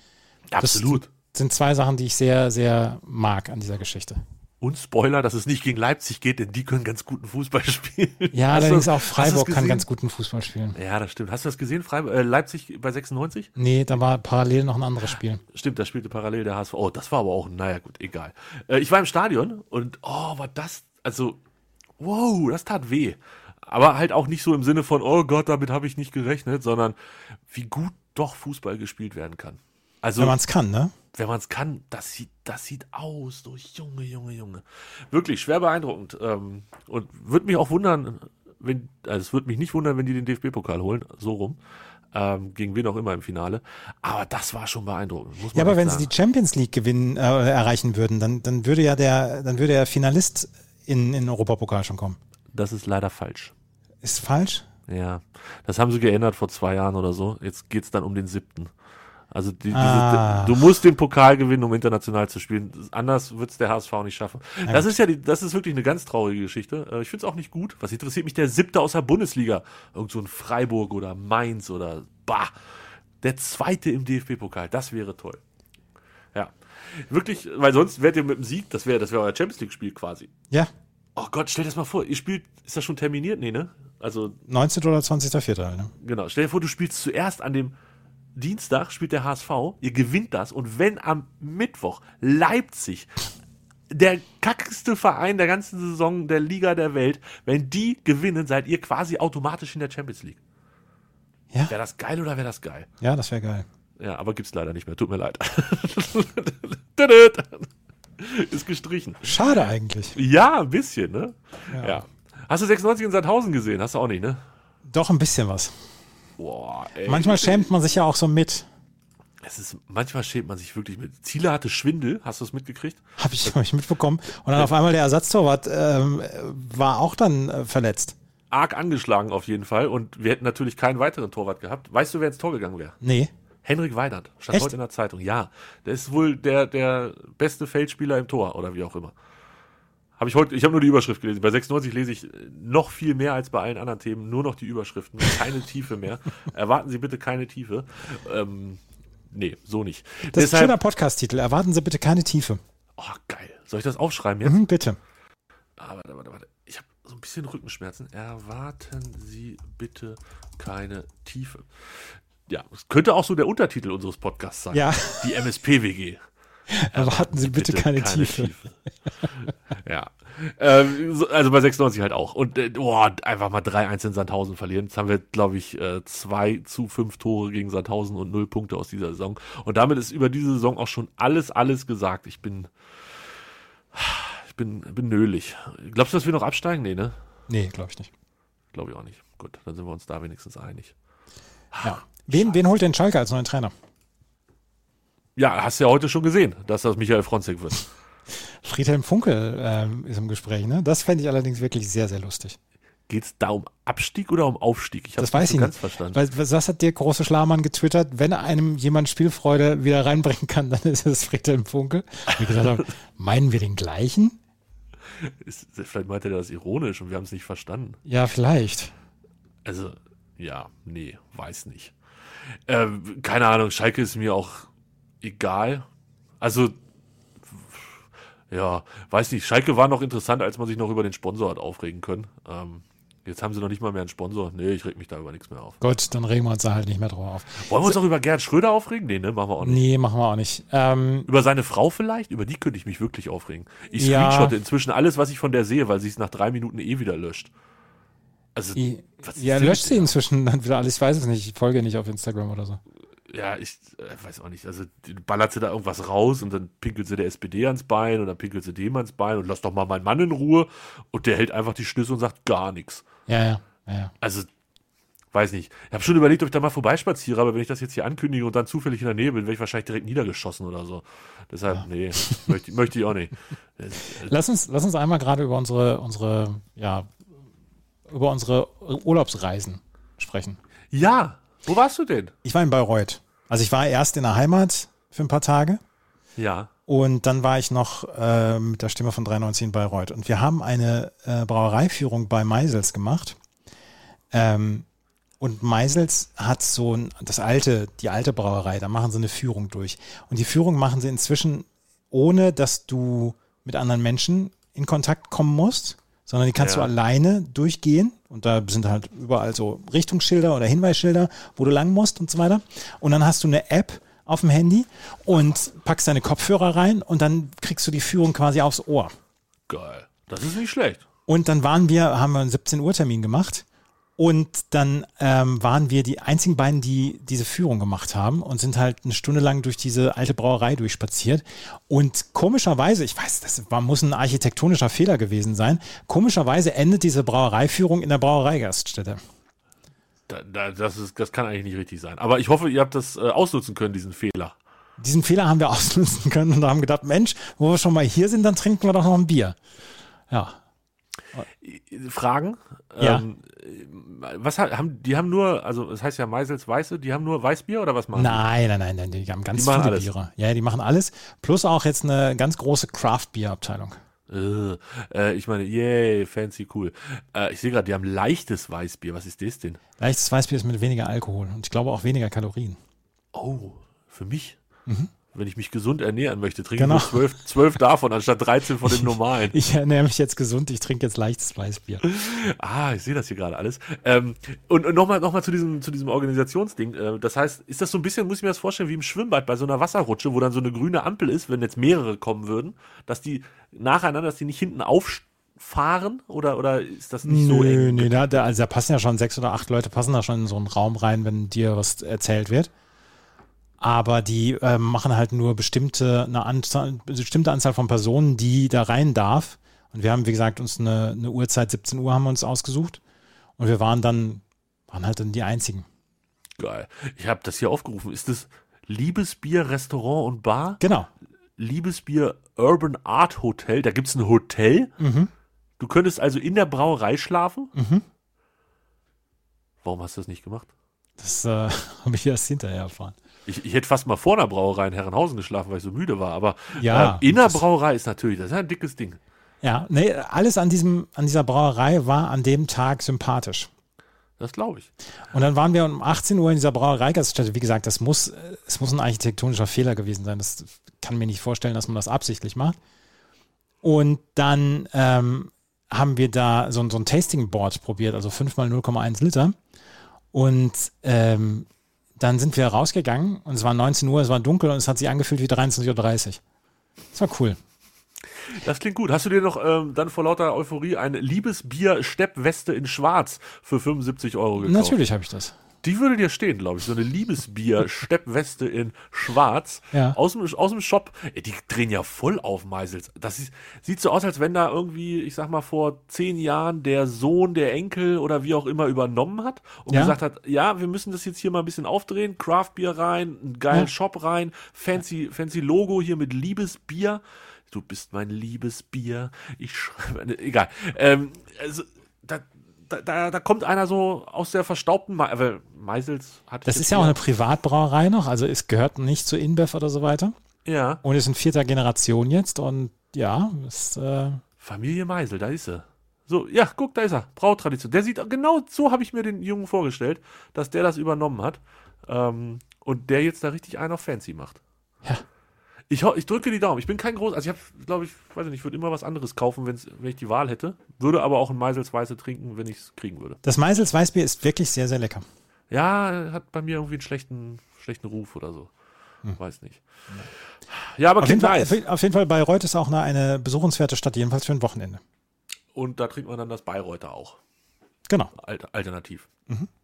absolut. Das sind zwei Sachen, die ich sehr, sehr mag an dieser Geschichte. Und Spoiler, dass es nicht gegen Leipzig geht, denn die können ganz guten Fußball (laughs) spielen. Ja, Hast du- allerdings auch du Freiburg das kann ganz guten Fußball spielen. Ja, das stimmt. Hast du das gesehen? Freiburg, äh, Leipzig bei 96? Nee, da war parallel noch ein anderes Spiel. Stimmt, da spielte parallel der HSV. Oh, das war aber auch, naja, gut, egal. Äh, ich war im Stadion und, oh, war das, also, wow, das tat weh. Aber halt auch nicht so im Sinne von, oh Gott, damit habe ich nicht gerechnet, sondern wie gut doch Fußball gespielt werden kann. Also, Wenn man es kann, ne? wenn man es kann, das sieht, das sieht aus, so Junge, Junge, Junge. Wirklich schwer beeindruckend. Ähm, und würde mich auch wundern, wenn, also es würde mich nicht wundern, wenn die den DFB-Pokal holen, so rum. Ähm, gegen wen auch immer im Finale. Aber das war schon beeindruckend. Ja, aber wenn sagen. sie die Champions League gewinnen, äh, erreichen würden, dann, dann würde ja der, dann würde der Finalist in, in den Europapokal schon kommen. Das ist leider falsch. Ist falsch? Ja, das haben sie geändert vor zwei Jahren oder so. Jetzt geht's dann um den siebten. Also die, diese, Ah. du musst den Pokal gewinnen, um international zu spielen. Anders wird's der HSV nicht schaffen. das ist ja die, das ist wirklich eine ganz traurige Geschichte. Äh, Ich find's auch nicht gut. Was interessiert mich der siebte aus der Bundesliga? Irgend so ein Freiburg oder Mainz oder bah. Der zweite im DFB-Pokal, das wäre toll. Ja. Wirklich, weil sonst wärt ihr mit dem Sieg, das wäre das wäre euer Champions League-Spiel quasi. Ja. Oh Gott, stell dir das mal vor, ihr spielt, ist das schon terminiert? Nee, ne? Also 19. oder 20.04. halt, ne? Genau. Stell dir vor, du spielst zuerst an dem Dienstag, spielt der HSV, ihr gewinnt das und wenn am Mittwoch Leipzig, der kackste Verein der ganzen Saison der Liga der Welt, wenn die gewinnen, seid ihr quasi automatisch in der Champions League. Ja. Wäre das geil oder wäre das geil? Ja, das wäre geil. Ja, aber gibt's leider nicht mehr. Tut mir leid. (laughs) (laughs) Ist gestrichen. Schade eigentlich. Ja, ein bisschen, ne? Ja. ja. Hast du 96 in Sandhausen gesehen? Hast du auch nicht, ne? Doch ein bisschen was. Boah, ey. Manchmal schämt man sich ja auch so mit. Es ist, manchmal schämt man sich wirklich mit. Ziele hatte Schwindel, hast du es mitgekriegt? Habe ich, hab ich mitbekommen. Und dann auf einmal der Ersatztorwart ähm, war auch dann äh, verletzt. Arg angeschlagen auf jeden Fall und wir hätten natürlich keinen weiteren Torwart gehabt. Weißt du, wer ins Tor gegangen wäre? Nee. Henrik Weidand, stand Echt? heute in der Zeitung. Ja, der ist wohl der, der beste Feldspieler im Tor oder wie auch immer. Habe ich heute, ich habe nur die Überschrift gelesen. Bei 96 lese ich noch viel mehr als bei allen anderen Themen, nur noch die Überschriften, (laughs) keine Tiefe mehr. Erwarten Sie bitte keine Tiefe. Ähm, nee, so nicht. Das ist ein schöner Podcast-Titel. Erwarten Sie bitte keine Tiefe. oh, geil. Soll ich das aufschreiben jetzt? Mhm, bitte. Ah, warte, warte, warte. Ich habe so ein bisschen Rückenschmerzen. Erwarten Sie bitte keine Tiefe. Ja, es könnte auch so der Untertitel unseres Podcasts sein. Ja. Die MSP-WG. (laughs) Erwarten Sie bitte, keine, Tiefe. ja. Ähm, so- also bei 96 halt auch. Und äh, boah, einfach mal 3-1 in Sandhausen verlieren. Jetzt haben wir, glaube ich, äh, 2 zu 5 Tore gegen Sandhausen und 0 Punkte aus dieser Saison. Und damit ist über diese Saison auch schon alles, alles gesagt. Ich bin, ich bin, bin nölig. Glaubst du, dass wir noch absteigen? Nee, ne? Nee, glaube ich nicht. Glaube ich auch nicht. Gut, dann sind wir uns da wenigstens einig. Ja. Wen, wen holt denn Schalke als neuen Trainer? Ja, hast ja heute schon gesehen, dass das Michael Fronzek wird. (laughs) Friedhelm Funkel ähm, ist im Gespräch, ne? Das fände ich allerdings wirklich sehr, sehr lustig. Geht es da um Abstieg oder um Aufstieg? Ich habe Das weiß so ich ganz nicht. verstanden. Weil, was hat der große Schlamann getwittert? Wenn einem jemand Spielfreude wieder reinbringen kann, dann ist es Friedhelm Funkel. Und ich gesagt habe, (laughs) meinen wir den gleichen? Ist, vielleicht meint er das ironisch und wir haben es nicht verstanden. Ja, vielleicht. Also, ja, nee, weiß nicht. Ähm, keine Ahnung, Schalke ist mir auch egal. Also, ja, weiß nicht. Schalke war noch interessant, als man sich noch über den Sponsor hat aufregen können. Ähm, jetzt haben sie noch nicht mal mehr einen Sponsor. Nee, ich reg mich da über nichts mehr auf. Gut, dann regen wir uns da halt nicht mehr drauf auf. Wollen wir uns auch über Gerd Schröder aufregen? Nee, ne, machen wir auch nicht. Nee, machen wir auch nicht. Ähm, Über seine Frau vielleicht? Über die könnte ich mich wirklich aufregen. Ich Ja. screenshotte inzwischen alles, was ich von der sehe, weil sie es nach drei Minuten eh wieder löscht. Also, ist ja, löscht sie inzwischen dann wieder alles. Ich weiß es nicht. Ich folge nicht auf Instagram oder so. ja, ich äh, weiß auch nicht. Also, ballert sie da irgendwas raus und dann pinkelt sie der SPD ans Bein und dann pinkelt sie dem ans Bein und lass doch mal meinen Mann in Ruhe. Und der hält einfach die Schlüsse und sagt gar nichts. Ja, ja, ja. ja. Also, weiß nicht. Ich habe schon überlegt, ob ich da mal vorbeispaziere, aber wenn ich das jetzt hier ankündige und dann zufällig in der Nähe bin, werde ich wahrscheinlich direkt niedergeschossen oder so. Deshalb, nee, möchte, möchte ich auch nicht. (laughs) Lass uns, lass uns einmal gerade über unsere, unsere, ja, über unsere Urlaubsreisen sprechen. Ja, wo warst du denn? Ich war in Bayreuth. Also ich war erst in der Heimat für ein paar Tage Ja. und dann war ich noch äh, mit der Stimme von 93 in Bayreuth. Und wir haben eine äh, Brauereiführung bei Meisels gemacht. Ähm, und Meisels hat so ein, das alte, die alte Brauerei, da machen sie eine Führung durch. Und die Führung machen sie inzwischen ohne, dass du mit anderen Menschen in Kontakt kommen musst, sondern die kannst Ja. du alleine durchgehen. Und da sind halt überall so Richtungsschilder oder Hinweisschilder, wo du lang musst und so weiter. Und dann hast du eine App auf dem Handy und packst deine Kopfhörer rein und dann kriegst du die Führung quasi aufs Ohr. Geil. Das ist nicht schlecht. Und dann waren wir, haben wir einen 17 Uhr Termin gemacht. Und dann ähm, waren wir die einzigen beiden, die diese Führung gemacht haben und sind halt eine Stunde lang durch diese alte Brauerei durchspaziert. Und komischerweise, ich weiß, das war, muss ein architektonischer Fehler gewesen sein, komischerweise endet diese Brauereiführung in der Brauereigaststätte. Da, da, das, ist, das kann eigentlich nicht richtig sein. Aber ich hoffe, ihr habt das äh, ausnutzen können, diesen Fehler. Diesen Fehler haben wir (laughs) ausnutzen können und haben gedacht, Mensch, wo wir schon mal hier sind, dann trinken wir doch noch ein Bier. Ja. Fragen? Ja. Ähm, was ha- haben die haben nur, also das heißt ja Meisels Weiße, die haben nur Weißbier oder was machen Nein, nein, nein, nein, die haben ganz Die viele alles. Biere. Ja, die machen alles. Plus auch jetzt eine ganz große Craft-Bier-Abteilung. die? Äh, äh, ich meine, yay, fancy, cool. Äh, ich sehe gerade, die haben leichtes Weißbier. Was ist das denn? Leichtes Weißbier ist mit weniger Alkohol und ich glaube auch weniger Kalorien. Oh, für mich? Wenn ich mich gesund ernähren möchte, trinke. Genau. ich zwölf, zwölf davon anstatt 13 von dem normalen. (laughs) Ich ernähre mich jetzt gesund, ich trinke jetzt leichtes Weißbier. Ah, ich sehe das hier gerade alles. Ähm, und und nochmal noch mal zu diesem, zu diesem Organisationsding. Äh, das heißt, ist das so ein bisschen, muss ich mir das vorstellen, wie im Schwimmbad bei so einer Wasserrutsche, wo dann so eine grüne Ampel ist, wenn jetzt mehrere kommen würden, dass die nacheinander, dass die nicht hinten auffahren? Oder, oder ist das nicht so nö, eng? nö, da, da, also da passen ja schon sechs oder acht Leute, passen da schon in so einen Raum rein, wenn dir was erzählt wird. Aber die äh, machen halt nur bestimmte, eine Anzahl, bestimmte Anzahl von Personen, die da rein darf. Und wir haben, wie gesagt, uns eine, eine Uhrzeit, 17 Uhr haben wir uns ausgesucht. Und wir waren dann, waren halt dann die einzigen. Geil. Ich habe das hier aufgerufen. Ist das Liebesbier, Restaurant und Bar? Genau. Liebesbier Urban Art Hotel. Da gibt's ein Hotel. Mhm. Du könntest also in der Brauerei schlafen. Warum hast du das nicht gemacht? Das äh, (laughs) habe ich erst hinterher erfahren. Ich, ich hätte fast mal vor der Brauerei in Herrenhausen geschlafen, weil ich so müde war. Aber Ja, äh, in der Brauerei ist natürlich, das ist ein dickes Ding. Ja, nee, alles an diesem, an dieser Brauerei war an dem Tag sympathisch. Das glaube ich. Und dann waren wir um 18 Uhr in dieser Brauereigaststätte. Wie gesagt, das muss, es muss ein architektonischer Fehler gewesen sein. Das kann mir nicht vorstellen, dass man das absichtlich macht. Und dann ähm, haben wir da so, ein- so ein Tasting Board probiert, also 5 mal 0,1 Liter. Und ähm, dann sind wir rausgegangen und es war 19 Uhr, es war dunkel und es hat sich angefühlt wie 23.30 Uhr. Das war cool. Das klingt gut. Hast du dir noch ähm, dann vor lauter Euphorie eine Liebesbier-Steppweste in Schwarz für 75 Euro gekauft? Natürlich habe ich das. Die würde dir stehen, glaube ich. So eine Liebesbier-Steppweste in Schwarz. Ja. Aus dem, aus dem Shop. Die drehen ja voll auf Meisels. Das ist, sieht so aus, als wenn da irgendwie, ich sag mal, vor zehn Jahren der Sohn, der Enkel oder wie auch immer übernommen hat und Ja. gesagt hat, ja, wir müssen das jetzt hier mal ein bisschen aufdrehen. Craftbier rein, einen geilen Ja. Shop rein, fancy, fancy Logo hier mit Liebesbier. Du bist mein Liebesbier. Ich schreibe, egal. Ähm, also, da, da, da, da kommt einer so aus der verstaubten Me weil Meisels hat Das ist ja auch eine Privatbrauerei noch, also es gehört nicht zu InBev oder so weiter. ja Und ist in vierter Generation jetzt und ja, ist, äh, Familie Meisel, da ist sie. So, ja, guck, da ist er. Brautradition. Der sieht genau so habe ich mir den Jungen vorgestellt, dass der das übernommen hat ähm, und der jetzt da richtig einen auf Fancy macht. Ja. Ich, ich drücke die Daumen. Ich bin kein groß, also ich habe, glaube ich, weiß ich nicht, ich würde immer was anderes kaufen, wenn ich die Wahl hätte. Würde aber auch ein Meisels Weiße trinken, wenn ich es kriegen würde. das Meisels Weißbier ist wirklich sehr, sehr lecker. Ja, hat bei mir irgendwie einen schlechten, schlechten Ruf oder so. Weiß nicht. Ja, aber Auf jeden, Fall, nice. auf jeden Fall Bayreuth ist auch eine, eine besuchenswerte Stadt, jedenfalls für ein Wochenende. Und da trinkt man dann das Bayreuther auch. Genau. Alter, alternativ.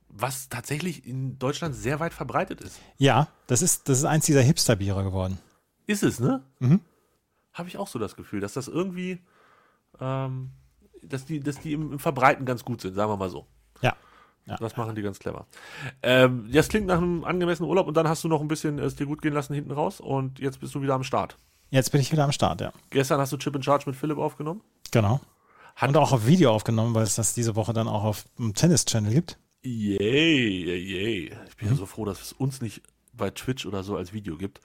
Was tatsächlich in Deutschland sehr weit verbreitet ist. Ja, das ist, das ist eins dieser Hipster-Biere geworden. Ist es, ne? Mhm. Habe ich auch so das Gefühl, dass das irgendwie, ähm, dass die, dass die im, im Verbreiten ganz gut sind, sagen wir mal so. Ja. Ja. Das machen die ganz clever. Ähm, das klingt nach einem angemessenen Urlaub und dann hast du noch ein bisschen es dir gut gehen lassen hinten raus und jetzt bist du wieder am Start. Jetzt bin ich wieder am Start, ja. Gestern hast du Chip and Charge mit Philipp aufgenommen. Genau. Hat und auch auf Video aufgenommen, weil es das diese Woche dann auch auf dem Tennis-Channel gibt. Yay, yay, yay. Ich bin mhm. ja so froh, dass es uns nicht bei Twitch oder so als Video gibt.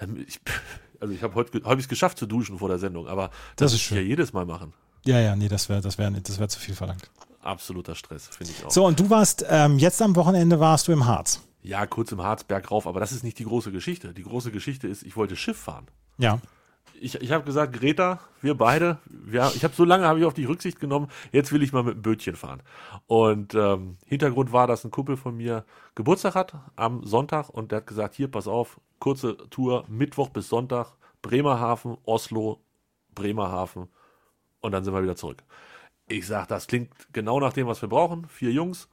Ähm, ich, (laughs) also ich habe heute hab es geschafft zu duschen vor der Sendung, aber das, das ist schön. ja jedes Mal machen. Ja, ja, nee, das wäre das wär, das wär zu viel verlangt. Absoluter Stress, finde ich auch. So, und du warst, ähm, jetzt am Wochenende warst du im Harz. Ja, kurz im Harz, bergauf, aber das ist nicht die große Geschichte. Die große Geschichte ist, ich wollte Schiff fahren. Ja ich, ich habe gesagt, Greta, wir beide, wir, ich habe so lange habe ich auf dich Rücksicht genommen, jetzt will ich mal mit dem Bötchen fahren. Und ähm, Hintergrund war, dass ein Kumpel von mir Geburtstag hat am Sonntag und der hat gesagt, hier, pass auf, kurze Tour, Mittwoch bis Sonntag, Bremerhaven, Oslo, Bremerhaven und dann sind wir wieder zurück. Ich sag, das klingt genau nach dem, was wir brauchen. Vier Jungs,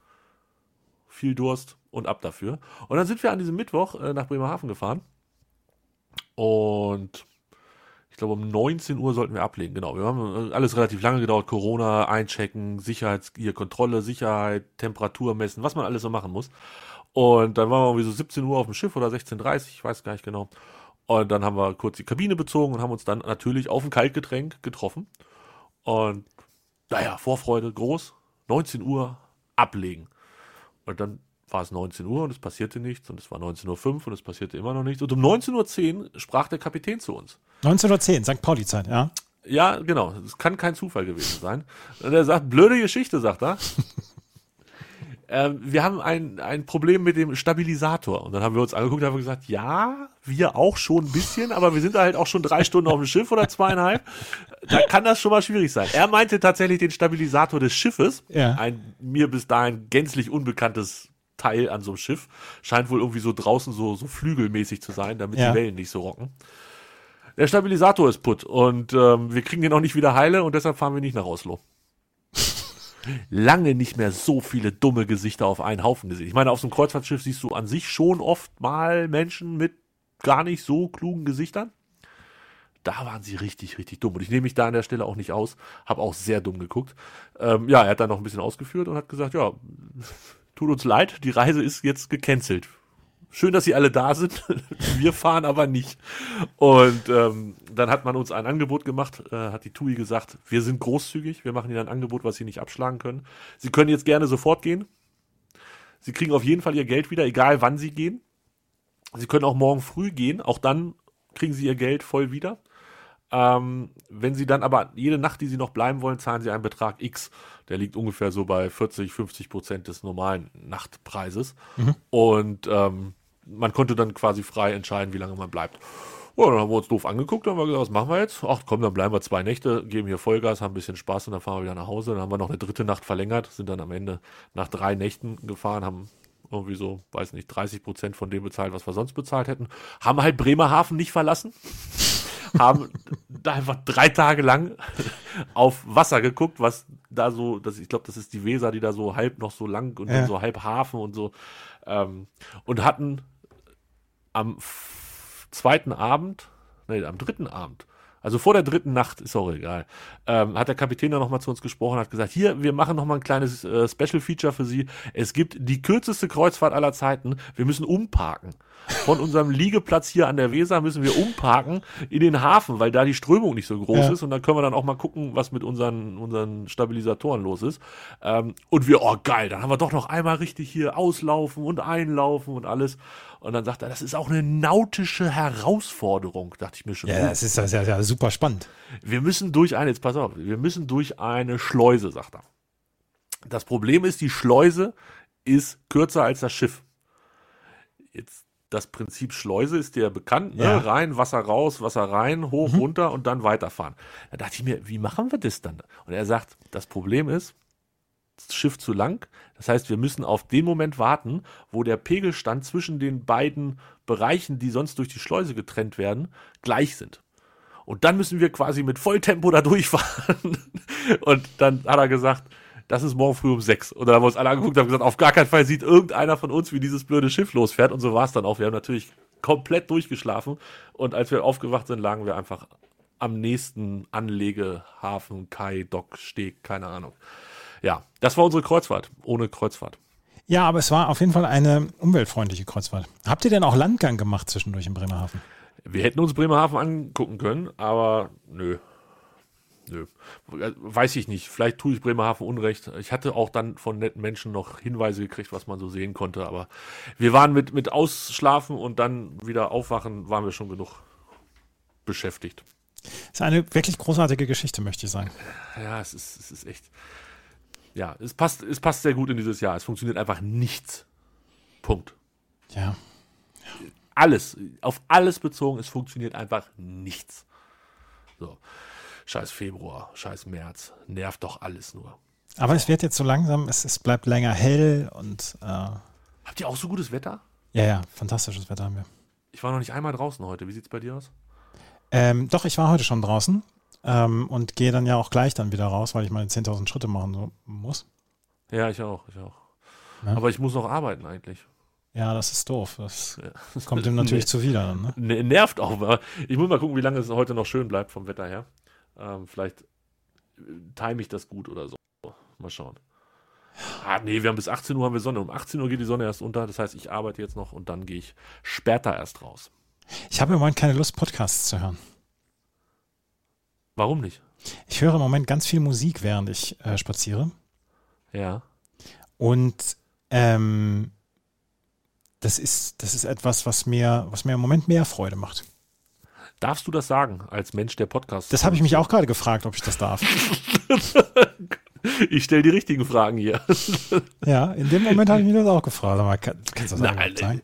viel Durst und ab dafür. Und dann sind wir an diesem Mittwoch äh, nach Bremerhaven gefahren und ich glaube, um 19 Uhr sollten wir ablegen. Genau. Wir haben alles relativ lange gedauert. Corona, einchecken, Sicherheits, hier Kontrolle, Sicherheit, Temperatur messen, was man alles so machen muss. Und dann waren wir irgendwie so 17 Uhr auf dem Schiff oder 16.30 ich weiß gar nicht genau. Und dann haben wir kurz die Kabine bezogen und haben uns dann natürlich auf ein Kaltgetränk getroffen. Und naja, Vorfreude groß. 19 Uhr ablegen. Und dann war es 19 Uhr und es passierte nichts und es war 19.05 Uhr und es passierte immer noch nichts. Und um 19.10 Uhr sprach der Kapitän zu uns. 19.10 Uhr, St. Pauli-Zeit, ja. Ja, genau. Es kann kein Zufall gewesen sein. Und er sagt, blöde Geschichte, sagt er. (laughs) ähm, wir haben ein, ein Problem mit dem Stabilisator. Und dann haben wir uns angeguckt und haben gesagt, ja, wir auch schon ein bisschen, aber wir sind da halt auch schon drei Stunden auf dem Schiff oder zweieinhalb. Da kann das schon mal schwierig sein. Er meinte tatsächlich den Stabilisator des Schiffes. Ja. Ein mir bis dahin gänzlich unbekanntes Teil an so einem Schiff. Scheint wohl irgendwie so draußen so, so flügelmäßig zu sein, damit ja. die Wellen nicht so rocken. Der Stabilisator ist putt und ähm, wir kriegen den auch nicht wieder heile und deshalb fahren wir nicht nach Oslo. Lange nicht mehr so viele dumme Gesichter auf einen Haufen gesehen. Ich meine, auf so einem Kreuzfahrtschiff siehst du an sich schon oft mal Menschen mit gar nicht so klugen Gesichtern. Da waren sie richtig, richtig dumm. Und ich nehme mich da an der Stelle auch nicht aus. Habe auch sehr dumm geguckt. Ähm, ja, er hat dann noch ein bisschen ausgeführt und hat gesagt, ja, tut uns leid, die Reise ist jetzt gecancelt. Schön, dass Sie alle da sind. (laughs) Wir fahren aber nicht. Und ähm, dann hat man uns ein Angebot gemacht, äh, hat die TUI gesagt, wir sind großzügig, wir machen Ihnen ein Angebot, was Sie nicht abschlagen können. Sie können jetzt gerne sofort gehen. Sie kriegen auf jeden Fall Ihr Geld wieder, egal wann Sie gehen. Sie können auch morgen früh gehen, auch dann kriegen Sie Ihr Geld voll wieder. Ähm, wenn Sie dann aber jede Nacht, die Sie noch bleiben wollen, zahlen Sie einen Betrag X. Der liegt ungefähr so bei 40, 50 Prozent des normalen Nachtpreises. Mhm. Und ähm, man konnte dann quasi frei entscheiden, wie lange man bleibt. Ja, dann haben wir uns doof angeguckt, dann haben wir gesagt, was machen wir jetzt? Ach komm, dann bleiben wir zwei Nächte, geben hier Vollgas, haben ein bisschen Spaß und dann fahren wir wieder nach Hause. Dann haben wir noch eine dritte Nacht verlängert, sind dann am Ende nach drei Nächten gefahren, haben irgendwie so, weiß nicht, 30 Prozent von dem bezahlt, was wir sonst bezahlt hätten. Haben halt Bremerhaven nicht verlassen (laughs) haben da einfach drei Tage lang (laughs) auf Wasser geguckt, was da so, das, ich glaube, das ist die Weser, die da so halb noch so lang und ja. so halb Hafen und so, ähm, und hatten am zweiten Abend, nee, am dritten Abend, also vor der dritten Nacht, ist auch egal, ähm, hat der Kapitän dann nochmal zu uns gesprochen, hat gesagt, hier, wir machen nochmal ein kleines äh, Special Feature für Sie. Es gibt die kürzeste Kreuzfahrt aller Zeiten. Wir müssen umparken. Von unserem Liegeplatz hier an der Weser müssen wir umparken in den Hafen, weil da die Strömung nicht so groß ja. ist und dann können wir dann auch mal gucken, was mit unseren, unseren Stabilisatoren los ist. Ähm, und wir, oh geil, dann haben wir doch noch einmal richtig hier auslaufen und einlaufen und alles. Und dann sagt er, das ist auch eine nautische Herausforderung, dachte ich mir schon. Ja, das ist ja super spannend. Wir müssen durch eine, jetzt pass auf, wir müssen durch eine Schleuse, sagt er. Das Problem ist, die Schleuse ist kürzer als das Schiff. Jetzt das Prinzip Schleuse ist dir bekannt, ne? Ja. rein, Wasser raus, Wasser rein, hoch, mhm. runter und dann weiterfahren. Da dachte ich mir, wie machen wir das dann? Und er sagt, das Problem ist, das Schiff zu lang. Das heißt, wir müssen auf den Moment warten, wo der Pegelstand zwischen den beiden Bereichen, die sonst durch die Schleuse getrennt werden, gleich sind. Und dann müssen wir quasi mit Volltempo da durchfahren. (laughs) Und dann hat er gesagt, das ist morgen früh um sechs. Und dann haben wir uns alle angeguckt und haben gesagt, auf gar keinen Fall sieht irgendeiner von uns, wie dieses blöde Schiff losfährt. Und so war es dann auch. Wir haben natürlich komplett durchgeschlafen. Und als wir aufgewacht sind, lagen wir einfach am nächsten Anlegehafen, Kai, Dock, Steg, keine Ahnung. Ja, das war unsere Kreuzfahrt, ohne Kreuzfahrt. Ja, aber es war auf jeden Fall eine umweltfreundliche Kreuzfahrt. Habt ihr denn auch Landgang gemacht zwischendurch in Bremerhaven? Wir hätten uns Bremerhaven angucken können, aber nö. Nö. Weiß ich nicht. Vielleicht tue ich Bremerhaven Unrecht. Ich hatte auch dann von netten Menschen noch Hinweise gekriegt, was man so sehen konnte. Aber wir waren mit, mit Ausschlafen und dann wieder aufwachen, waren wir schon genug beschäftigt. Das ist eine wirklich großartige Geschichte, möchte ich sagen. Ja, es ist, es ist echt. Ja, es passt, es passt sehr gut in dieses Jahr. Es funktioniert einfach nichts. Punkt. Ja. Alles, auf alles bezogen, es funktioniert einfach nichts. So. Scheiß Februar, scheiß März, nervt doch alles nur. Aber es wird jetzt so langsam, es, es bleibt länger hell und äh, Habt ihr auch so gutes Wetter? ja, ja, fantastisches Wetter haben wir. Ich war noch nicht einmal draußen heute. Wie sieht's bei dir aus? Ähm, doch, ich war heute schon draußen ähm, und gehe dann ja auch gleich dann wieder raus, weil ich meine 10.000 Schritte machen muss. Ja, ich auch, ich auch. Ja. Aber ich muss noch arbeiten eigentlich. Ja, das ist doof. Das kommt ihm natürlich (laughs) zuwider. Ne? Ne- Nervt auch. aber Ich muss mal gucken, wie lange es heute noch schön bleibt vom Wetter her. Ähm, vielleicht äh, time ich das gut oder so. Mal schauen. Ah, nee, wir haben bis 18 Uhr haben wir Sonne. Um 18 Uhr geht die Sonne erst unter. Das heißt, ich arbeite jetzt noch und dann gehe ich später erst raus. Ich habe im Moment keine Lust, Podcasts zu hören. Warum nicht? Ich höre im Moment ganz viel Musik, während ich äh, spaziere. Ja. Und ähm, das ist, das ist etwas, was mir, was mir im Moment mehr Freude macht. Darfst du das sagen als Mensch der Podcast? Das habe ich mich auch gerade gefragt, ob ich das darf. (laughs) Ich stelle die richtigen Fragen hier. (laughs) Ja, in dem Moment habe ich mich das auch gefragt. Aber kann, kannst du das Nein, sagen?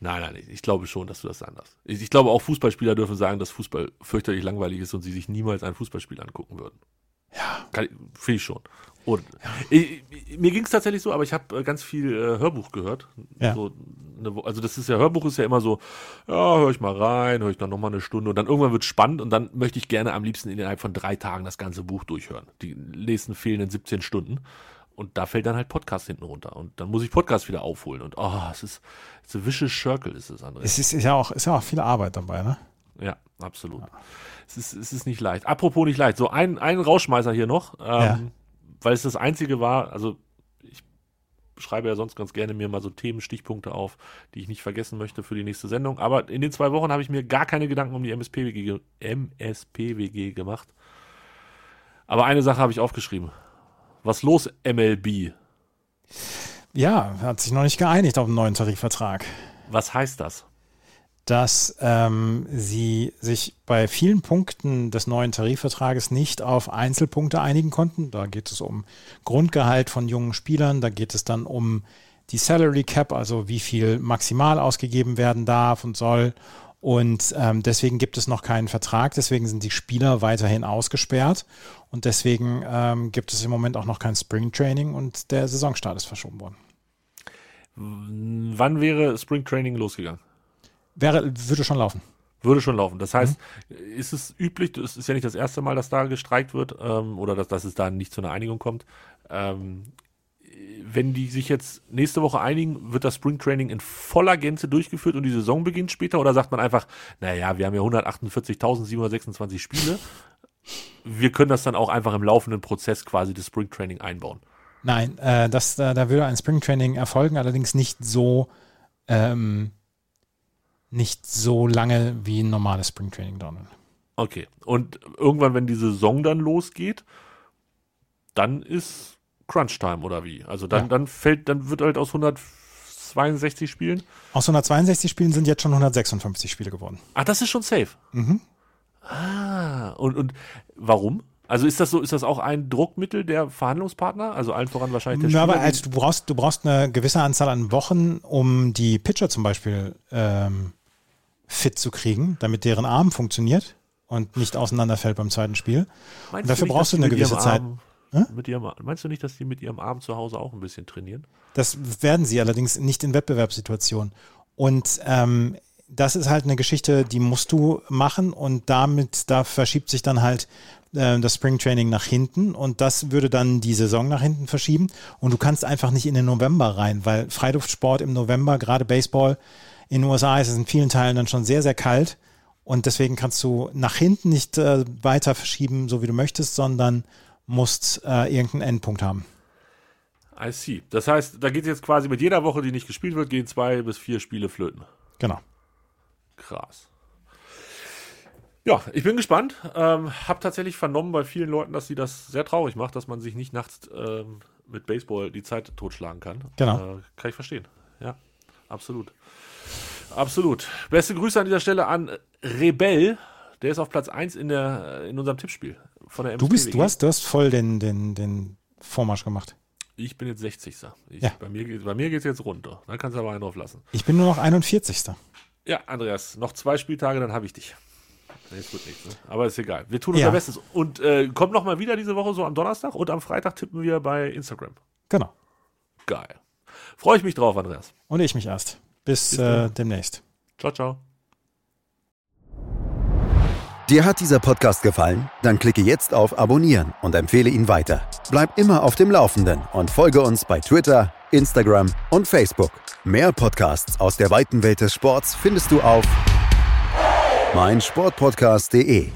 Nein, nein, ich glaube schon, dass du das sagen darfst. Ich, ich glaube, auch Fußballspieler dürfen sagen, dass Fußball fürchterlich langweilig ist und sie sich niemals ein Fußballspiel angucken würden. Ja. Finde ich schon. Und ich, mir ging es tatsächlich so, aber ich habe äh, ganz viel äh, Hörbuch gehört. Ja. So eine, also das ist ja, Hörbuch ist ja immer so, ja, höre ich mal rein, höre ich dann nochmal eine Stunde und dann irgendwann wird spannend und dann möchte ich gerne am liebsten innerhalb von drei Tagen das ganze Buch durchhören. Die nächsten fehlenden 17 Stunden. Und da fällt dann halt Podcast hinten runter. Und dann muss ich Podcast wieder aufholen. Und oh, es ist, it's a vicious circle ist es, André. Es ist, ist, ja auch, ist ja auch viel Arbeit dabei, ne? Ja, absolut. Es, ist, es ist nicht leicht. Apropos nicht leicht. So ein, ein Rauschmeißer hier noch, ähm, Ja. Weil es das einzige war, also ich schreibe ja sonst ganz gerne mir mal so Themen, Stichpunkte auf, die ich nicht vergessen möchte für die nächste Sendung. Aber in den zwei Wochen habe ich mir gar keine Gedanken um die MSPWG, MSPWG gemacht. Aber eine Sache habe ich aufgeschrieben. Was los, MLB? Ja, hat sich noch nicht geeinigt auf einen neuen Tarifvertrag. Was heißt das? Dass ähm, sie sich bei vielen Punkten des neuen Tarifvertrages nicht auf Einzelpunkte einigen konnten. Da geht es um Grundgehalt von jungen Spielern, da geht es dann um die Salary Cap, also wie viel maximal ausgegeben werden darf und soll. Und ähm, deswegen gibt es noch keinen Vertrag, deswegen sind die Spieler weiterhin ausgesperrt und deswegen ähm, gibt es im Moment auch noch kein Spring Training und der Saisonstart ist verschoben worden. Wann wäre Spring Training losgegangen? Wäre, würde schon laufen. Würde schon laufen. Das heißt, ist es üblich, es ist ja nicht das erste Mal, dass da gestreikt wird ähm, oder dass, dass es da nicht zu einer Einigung kommt. Ähm, wenn die sich jetzt nächste Woche einigen, wird das Spring Training in voller Gänze durchgeführt und die Saison beginnt später? Oder sagt man einfach, naja, wir haben ja 148.726 Spiele. Wir können das dann auch einfach im laufenden Prozess quasi des Spring Training einbauen. Nein, äh, das, da, da würde ein Springtraining erfolgen, allerdings nicht so ähm, nicht so lange wie ein normales Springtraining dauern. Okay. Und irgendwann, wenn die Saison dann losgeht, dann ist Crunch Time oder wie? Also dann, Ja. dann fällt, dann wird halt aus 162 Spielen. Aus 162 Spielen sind jetzt schon 156 Spiele geworden. Ach, das ist schon safe. Mhm. Ah, und, und warum? Also ist das so, ist das auch ein Druckmittel der Verhandlungspartner? Also allen voran wahrscheinlich der Ja, aber Spieler, also du brauchst, du brauchst eine gewisse Anzahl an Wochen, um die Pitcher zum Beispiel ähm, fit zu kriegen, damit deren Arm funktioniert und nicht auseinanderfällt beim zweiten Spiel. Meinst dafür nicht, brauchst du eine gewisse Zeit. Arm-? Mit ihrem, meinst du nicht, dass die mit ihrem Arm zu Hause auch ein bisschen trainieren? Das werden sie allerdings nicht in Wettbewerbssituationen. Und ähm, das ist halt eine Geschichte, die musst du machen und damit, da verschiebt sich dann halt äh, das Springtraining nach hinten und das würde dann die Saison nach hinten verschieben und du kannst einfach nicht in den November rein, weil Freiluftsport im November, gerade Baseball in den USA ist es in vielen Teilen dann schon sehr, sehr kalt und deswegen kannst du nach hinten nicht äh, weiter verschieben, so wie du möchtest, sondern musst äh, irgendeinen Endpunkt haben. I see. Das heißt, da geht jetzt quasi mit jeder Woche, die nicht gespielt wird, gehen zwei bis vier Spiele flöten. Genau. Krass. Ja, ich bin gespannt. Ähm, hab tatsächlich vernommen bei vielen Leuten, dass sie das sehr traurig macht, dass man sich nicht nachts ähm, mit Baseball die Zeit totschlagen kann. Genau. Äh, kann ich verstehen. Ja, absolut. Absolut. Beste Grüße an dieser Stelle an Rebell. Der ist auf Platz 1 in, der, in unserem Tippspiel von der Du bist, du hast, du hast voll den, den, den Vormarsch gemacht. Ich bin jetzt 60. Ich, Ja. Bei mir, geht- bei mir geht es jetzt runter. Dann kannst du aber einen drauf lassen. Ich bin nur noch 41. Ja, Andreas, noch zwei Spieltage, dann habe ich dich. Nee, es wird nichts, ne? Aber ist egal. Wir tun Ja. unser Bestes. Und äh, kommt noch mal wieder diese Woche so am Donnerstag und am Freitag tippen wir bei Instagram. Genau. Geil. Freue ich mich drauf, Andreas. Und ich mich erst. Bis Bis äh, demnächst. Ciao, ciao. Dir hat dieser Podcast gefallen? Dann klicke jetzt auf Abonnieren und empfehle ihn weiter. Bleib immer auf dem Laufenden und folge uns bei Twitter, Instagram und Facebook. Mehr Podcasts aus der weiten Welt des Sports findest du auf meinsportpodcast.de.